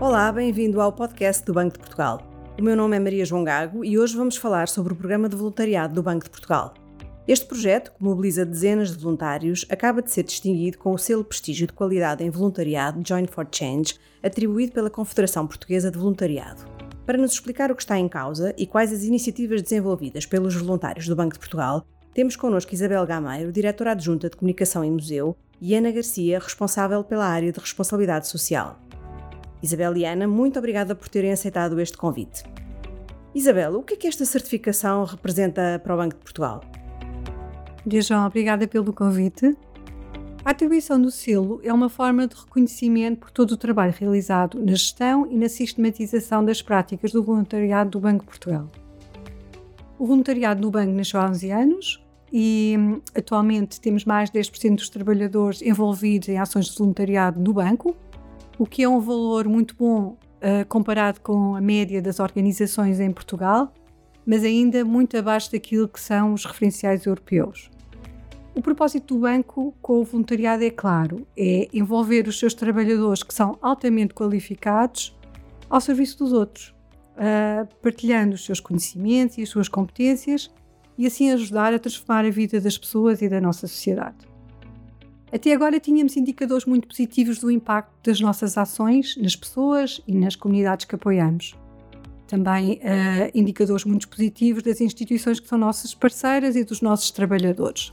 Olá, bem-vindo ao podcast do Banco de Portugal. O meu nome é Maria João Gago e hoje vamos falar sobre o programa de voluntariado do Banco de Portugal. Este projeto, que mobiliza dezenas de voluntários, acaba de ser distinguido com o selo Prestígio de Qualidade em Voluntariado Join for Change, atribuído pela Confederação Portuguesa de Voluntariado. Para nos explicar o que está em causa e quais as iniciativas desenvolvidas pelos voluntários do Banco de Portugal, temos connosco Isabel Gameiro, diretora adjunta de Comunicação e Museu, e Ana Garcia, responsável pela área de responsabilidade social. Isabel e Ana, muito obrigada por terem aceitado este convite. Isabel, o que é que esta certificação representa para o Banco de Portugal? João, obrigada pelo convite. A atribuição do selo é uma forma de reconhecimento por todo o trabalho realizado na gestão e na sistematização das práticas do voluntariado do Banco de Portugal. O voluntariado no banco nasceu há 11 anos e atualmente temos mais de 10% dos trabalhadores envolvidos em ações de voluntariado no banco, o que é um valor muito bom uh, comparado com a média das organizações em Portugal, mas ainda muito abaixo daquilo que são os referenciais europeus. O propósito do banco com o voluntariado é claro: é envolver os seus trabalhadores que são altamente qualificados ao serviço dos outros, uh, partilhando os seus conhecimentos e as suas competências e assim ajudar a transformar a vida das pessoas e da nossa sociedade. Até agora tínhamos indicadores muito positivos do impacto das nossas ações nas pessoas e nas comunidades que apoiamos. Também uh, indicadores muito positivos das instituições que são nossas parceiras e dos nossos trabalhadores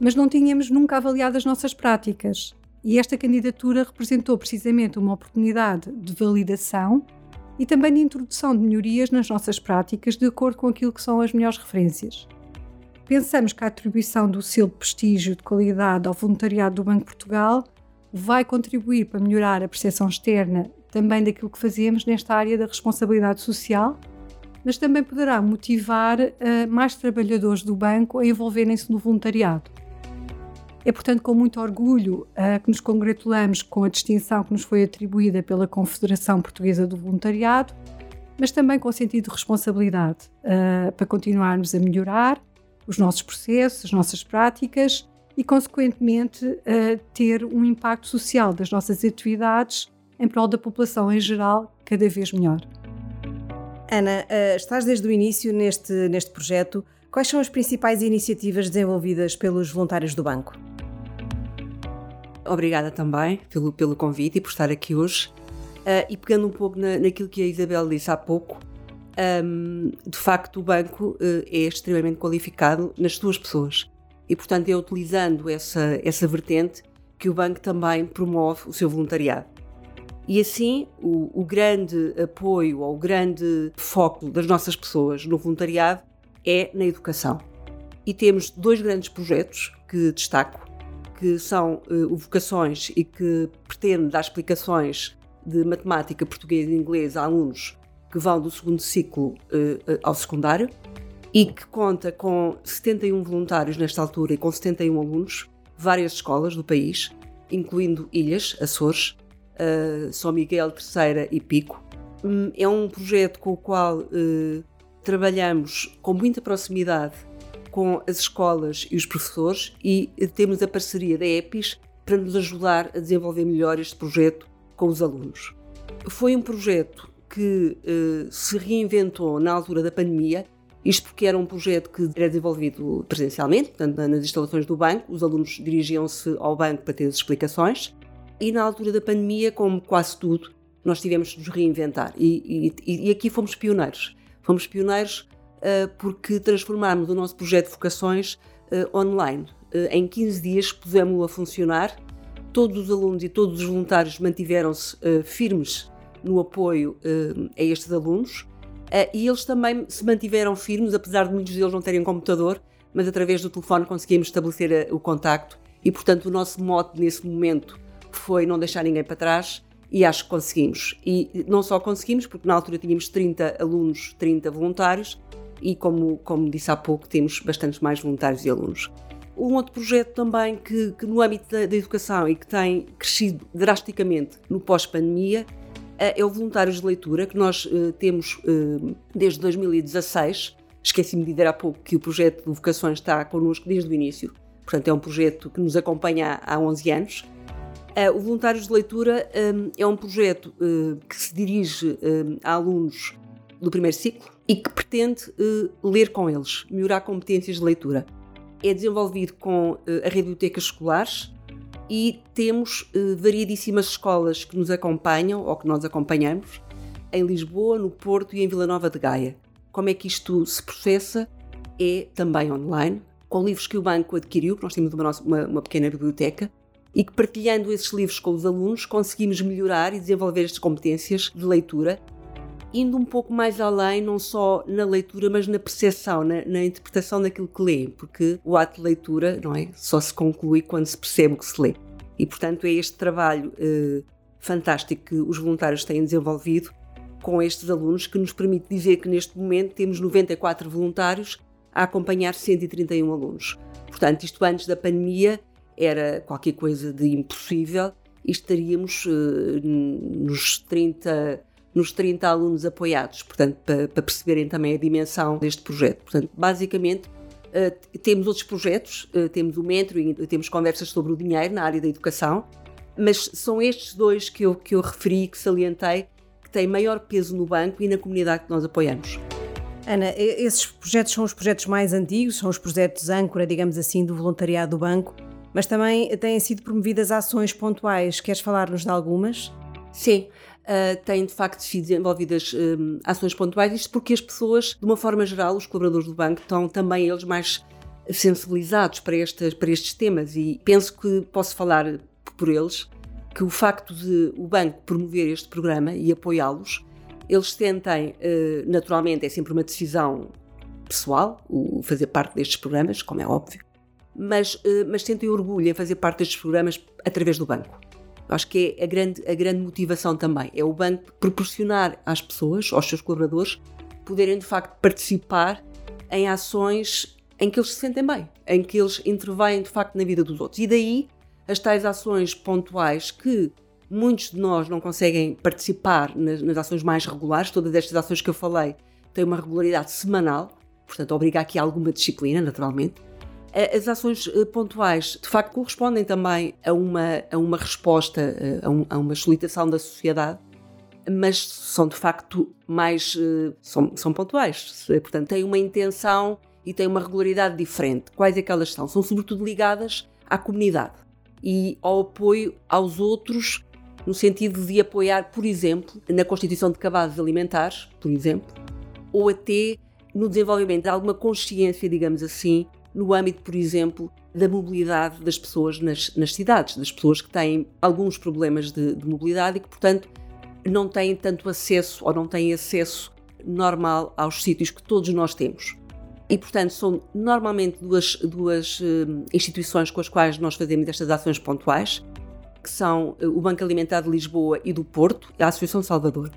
mas não tínhamos nunca avaliado as nossas práticas. E esta candidatura representou precisamente uma oportunidade de validação e também de introdução de melhorias nas nossas práticas de acordo com aquilo que são as melhores referências. Pensamos que a atribuição do selo de prestígio de qualidade ao voluntariado do Banco de Portugal vai contribuir para melhorar a percepção externa também daquilo que fazemos nesta área da responsabilidade social, mas também poderá motivar uh, mais trabalhadores do banco a envolverem-se no voluntariado. É, portanto, com muito orgulho uh, que nos congratulamos com a distinção que nos foi atribuída pela Confederação Portuguesa do Voluntariado, mas também com sentido de responsabilidade uh, para continuarmos a melhorar os nossos processos, as nossas práticas e, consequentemente, uh, ter um impacto social das nossas atividades em prol da população em geral cada vez melhor. Ana, estás desde o início neste, neste projeto. Quais são as principais iniciativas desenvolvidas pelos voluntários do banco? Obrigada também pelo, pelo convite e por estar aqui hoje. Uh, e pegando um pouco na, naquilo que a Isabel disse há pouco, um, de facto o banco uh, é extremamente qualificado nas suas pessoas. E, portanto, é utilizando essa, essa vertente que o banco também promove o seu voluntariado. E assim, o, o grande apoio ou o grande foco das nossas pessoas no voluntariado é na educação. E temos dois grandes projetos que destaco que são uh, vocações e que pretende dar explicações de matemática, português e inglês a alunos que vão do segundo ciclo uh, ao secundário e que conta com 71 voluntários nesta altura e com 71 alunos, várias escolas do país, incluindo ilhas, Açores, uh, São Miguel, Terceira e Pico. Um, é um projeto com o qual uh, trabalhamos com muita proximidade com as escolas e os professores e temos a parceria da EPIS para nos ajudar a desenvolver melhor este projeto com os alunos. Foi um projeto que uh, se reinventou na altura da pandemia, isto porque era um projeto que era desenvolvido presencialmente, portanto, nas instalações do banco, os alunos dirigiam-se ao banco para ter as explicações, e na altura da pandemia, como quase tudo, nós tivemos de nos reinventar. E, e, e aqui fomos pioneiros. Fomos pioneiros eh, porque transformámos o nosso projeto de vocações eh, online. Eh, em 15 dias pusemos-lo a funcionar, todos os alunos e todos os voluntários mantiveram-se firmes no apoio a estes alunos e eles também se mantiveram firmes, apesar de muitos deles não terem computador, mas através do telefone conseguimos estabelecer o contacto e, portanto, o nosso mote nesse momento foi não deixar ninguém para trás e acho que conseguimos. E não só conseguimos, porque na altura tínhamos 30 alunos, 30 voluntários, e, como, como disse há pouco, temos bastantes mais voluntários e alunos. Um outro projeto também que, que no âmbito da, da, educação e que tem crescido drasticamente no pós-pandemia é o Voluntários de Leitura, que nós uh, temos uh, desde 2016. Esqueci-me de dizer há pouco que o projeto de vocações está connosco desde o início, portanto, é um projeto que nos acompanha há 11 anos. Uh, o Voluntários de Leitura um, é um projeto que se dirige a alunos do primeiro ciclo e que pretende ler com eles, melhorar competências de leitura. É desenvolvido com a rede de bibliotecas escolares e temos variedíssimas escolas que nos acompanham ou que nós acompanhamos em Lisboa, no Porto e em Vila Nova de Gaia. Como é que isto se processa? É também online, com livros que o banco adquiriu, nós temos uma, uma, uma pequena biblioteca, e que partilhando esses livros com os alunos conseguimos melhorar e desenvolver estas competências de leitura, indo um pouco mais além, não só na leitura, mas na percepção, na, na interpretação daquilo que lê, porque o ato de leitura não é, só se conclui quando se percebe o que se lê. E, portanto, é este trabalho eh, fantástico que os voluntários têm desenvolvido com estes alunos que nos permite dizer que neste momento temos 94 voluntários a acompanhar 131 alunos. Portanto, isto antes da pandemia era qualquer coisa de impossível e estaríamos uh, nos 30 nos 30 alunos apoiados, portanto, para, para, perceberem também a dimensão deste projeto. Portanto, basicamente, uh, temos outros projetos, uh, temos o mentoring, temos conversas sobre o dinheiro na área da educação, mas são estes dois que eu, que eu referi, que salientei, que têm maior peso no banco e na comunidade que nós apoiamos. Ana, esses projetos são os projetos mais antigos, são os projetos âncora, digamos assim, do voluntariado do banco, mas também têm sido promovidas ações pontuais. Queres falar-nos de algumas? Sim. Uh, têm de facto sido desenvolvidas um, ações pontuais, isto porque as pessoas, de uma forma geral, os colaboradores do banco, estão também eles mais sensibilizados para, estas, para estes temas e penso que posso falar por eles que o facto de o banco promover este programa e apoiá-los, eles tentem, uh, naturalmente, é sempre uma decisão pessoal, o fazer parte destes programas, como é óbvio, mas, eh, mas sentem orgulho em fazer parte destes programas através do banco. Acho que é a grande, a grande motivação também. É o banco proporcionar às pessoas, aos seus colaboradores, poderem de facto participar em ações em que eles se sentem bem, em que eles intervêm de facto na vida dos outros. E daí as tais ações pontuais que muitos de nós não conseguem participar nas, nas ações mais regulares, todas estas ações que eu falei têm uma regularidade semanal, portanto, obriga aqui alguma disciplina, naturalmente. As ações eh, pontuais, de facto, correspondem também a uma, a uma resposta, eh, a, um, a uma solicitação da sociedade, mas são de facto mais. Eh, são, são pontuais. Portanto, têm uma intenção e têm uma regularidade diferente. Quais é que elas são? São sobretudo ligadas à comunidade e ao apoio aos outros, no sentido de apoiar, por exemplo, na constituição de cabazes alimentares, por exemplo, ou até no desenvolvimento de alguma consciência, digamos assim, no âmbito, por exemplo, da mobilidade das pessoas nas, nas cidades, das pessoas que têm alguns problemas de, de, mobilidade e que, portanto, não têm tanto acesso ou não têm acesso normal aos sítios que todos nós temos. E, portanto, são normalmente duas, duas uh, instituições com as quais nós fazemos estas ações pontuais, que são uh, o Banco Alimentar de Lisboa e do Porto e a Associação Salvador.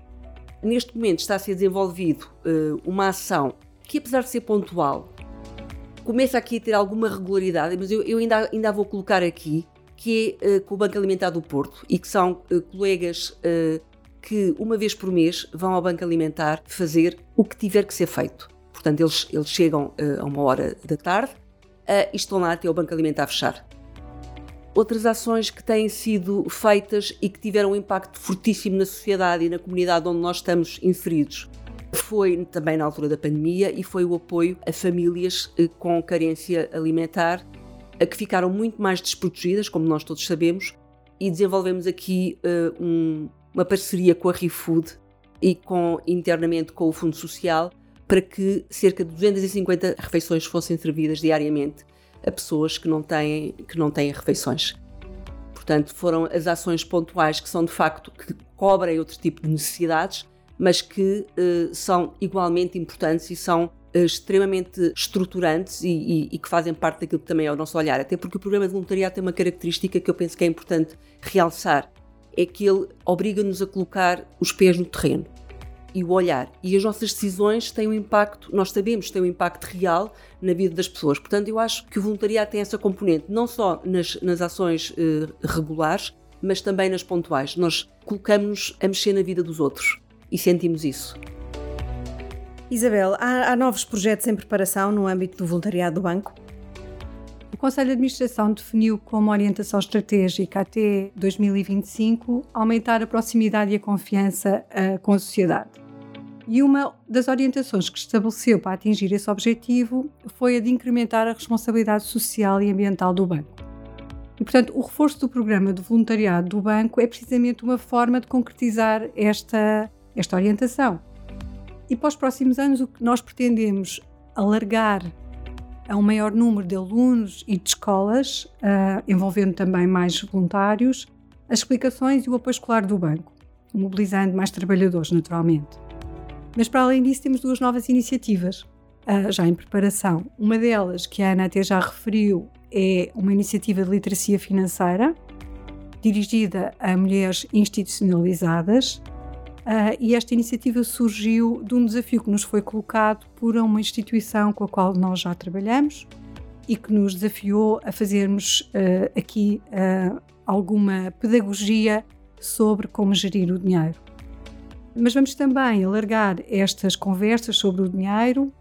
Neste momento está a ser desenvolvido uh, uma ação que, apesar de ser pontual, começa aqui a ter alguma regularidade, mas eu, eu ainda, ainda vou colocar aqui, que é uh, com o Banco Alimentar do Porto e que são uh, colegas uh, que uma vez por mês vão ao Banco Alimentar fazer o que tiver que ser feito. Portanto, eles, eles chegam a uma hora da tarde e estão lá até o Banco Alimentar fechar. Outras ações que têm sido feitas e que tiveram um impacto fortíssimo na sociedade e na comunidade onde nós estamos inseridos foi também na altura da pandemia e foi o apoio a famílias eh, com carência alimentar, a que ficaram muito mais desprotegidas, como nós todos sabemos, e desenvolvemos aqui uh, um, uma parceria com a ReFood e com, internamente com o Fundo Social para que cerca de 250 refeições fossem servidas diariamente a pessoas que não têm, que não têm refeições. Portanto, foram as ações pontuais que são de facto que cobrem outro tipo de necessidades mas que uh, são igualmente importantes e são uh, extremamente estruturantes e, e, e, que fazem parte daquilo que também é o nosso olhar. Até porque o programa de voluntariado tem uma característica que eu penso que é importante realçar: é que ele obriga-nos a colocar os pés no terreno e o olhar. E as nossas decisões têm um impacto, nós sabemos que têm um impacto real na vida das pessoas. Portanto, eu acho que o voluntariado tem essa componente, não só nas, nas ações uh, regulares, mas também nas pontuais. Nós colocamos-nos a mexer na vida dos outros e sentimos isso. Isabel, há, há novos projetos em preparação no âmbito do voluntariado do banco? Conselho de Administração definiu como orientação estratégica até 2025 aumentar a proximidade e a confiança uh, com a sociedade. E uma das orientações que estabeleceu para atingir esse objetivo foi a de incrementar a responsabilidade social e ambiental do banco. E, portanto, o reforço do programa de voluntariado do banco é precisamente uma forma de concretizar esta, esta orientação. E para os próximos anos, o que nós pretendemos alargar a um maior número de alunos e de escolas, uh, envolvendo também mais voluntários, as explicações e o apoio escolar do banco, mobilizando mais trabalhadores, naturalmente. Mas, para além disso, temos duas novas iniciativas uh, já em preparação. Uma delas, que a Ana até já referiu, é uma iniciativa de literacia financeira dirigida a mulheres institucionalizadas. Uh, e esta iniciativa surgiu de um desafio que nos foi colocado por uma instituição com a qual nós já trabalhamos e que nos desafiou a fazermos uh, aqui uh, alguma pedagogia sobre como gerir o dinheiro. Mas vamos também alargar estas conversas sobre o dinheiro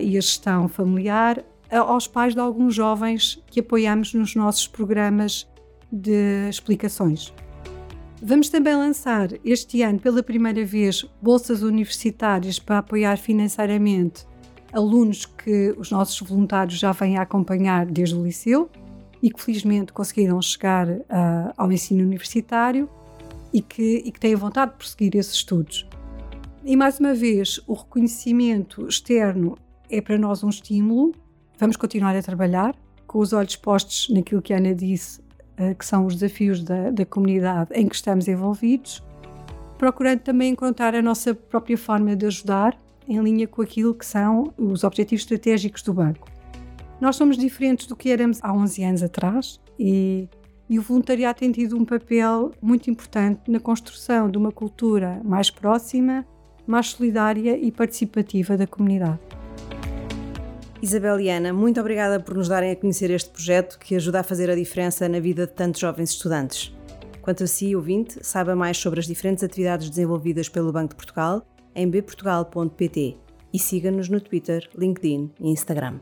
e a gestão familiar aos pais de alguns jovens que apoiamos nos nossos programas de explicações. Vamos também lançar este ano, pela primeira vez, bolsas universitárias para apoiar financeiramente alunos que os nossos voluntários já vêm a acompanhar desde o liceu e que felizmente conseguiram chegar uh, ao ensino universitário e que, e que têm vontade de prosseguir esses estudos. E mais uma vez, o reconhecimento externo é para nós um estímulo Vamos continuar a trabalhar com os olhos postos naquilo que a Ana disse, que são os desafios da, da comunidade em que estamos envolvidos, procurando também encontrar a nossa própria forma de ajudar em linha com aquilo que são os objetivos estratégicos do banco. Nós somos diferentes do que éramos há 11 anos atrás e, e o voluntariado tem tido um papel muito importante na construção de uma cultura mais próxima, mais solidária e participativa da comunidade. Isabel e Ana, muito obrigada por nos darem a conhecer este projeto que ajuda a fazer a diferença na vida de tantos jovens estudantes. Quanto a si, ouvinte, saiba mais sobre as diferentes atividades desenvolvidas pelo Banco de Portugal em bportugal.pt e siga-nos no Twitter, LinkedIn e Instagram.